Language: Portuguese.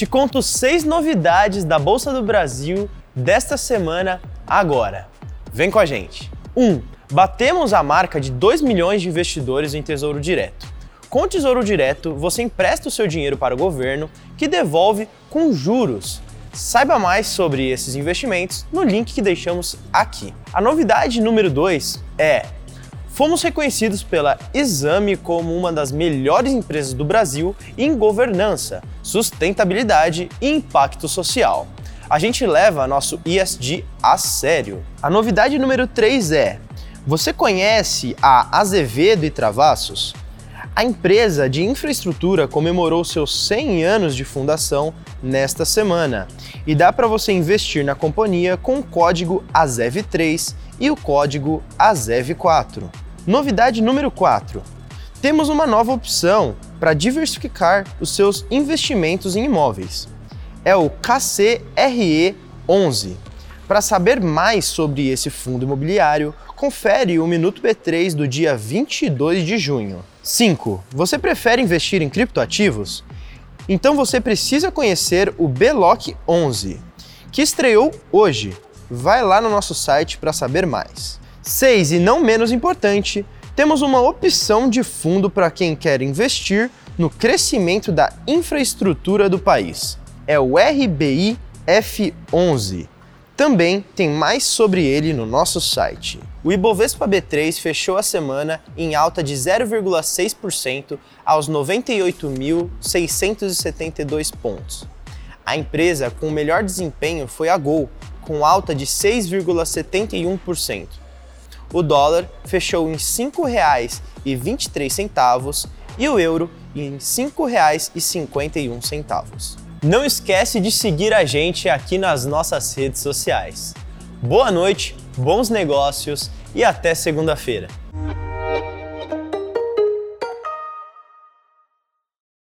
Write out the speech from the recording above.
Te conto seis novidades da Bolsa do Brasil desta semana agora. Vem com a gente. 1. Um, batemos a marca de 2 milhões de investidores em Tesouro Direto. Com o Tesouro Direto, você empresta o seu dinheiro para o governo, que devolve com juros. Saiba mais sobre esses investimentos no link que deixamos aqui. A novidade número 2 é Fomos reconhecidos pela Exame como uma das melhores empresas do Brasil em governança, sustentabilidade e impacto social. A gente leva nosso ESG a sério. A novidade número 3 é: você conhece a Azevedo e Travassos? A empresa de infraestrutura comemorou seus 100 anos de fundação nesta semana e dá para você investir na companhia com o código AZEV3 e o código AZEV4. Novidade número 4. Temos uma nova opção para diversificar os seus investimentos em imóveis. É o KCRE11. Para saber mais sobre esse fundo imobiliário, confere o Minuto B3 do dia 22 de junho. 5. Você prefere investir em criptoativos? Então você precisa conhecer o BLOC 11, que estreou hoje. Vai lá no nosso site para saber mais. 6. E não menos importante, temos uma opção de fundo para quem quer investir no crescimento da infraestrutura do país. É o RBI F11. Também tem mais sobre ele no nosso site. O Ibovespa B3 fechou a semana em alta de 0,6% aos 98.672 pontos. A empresa com o melhor desempenho foi a Gol, com alta de 6,71% o dólar fechou em R$ 5,23 e o euro em R$ 5,51. Não esquece de seguir a gente aqui nas nossas redes sociais. Boa noite, bons negócios e até segunda-feira.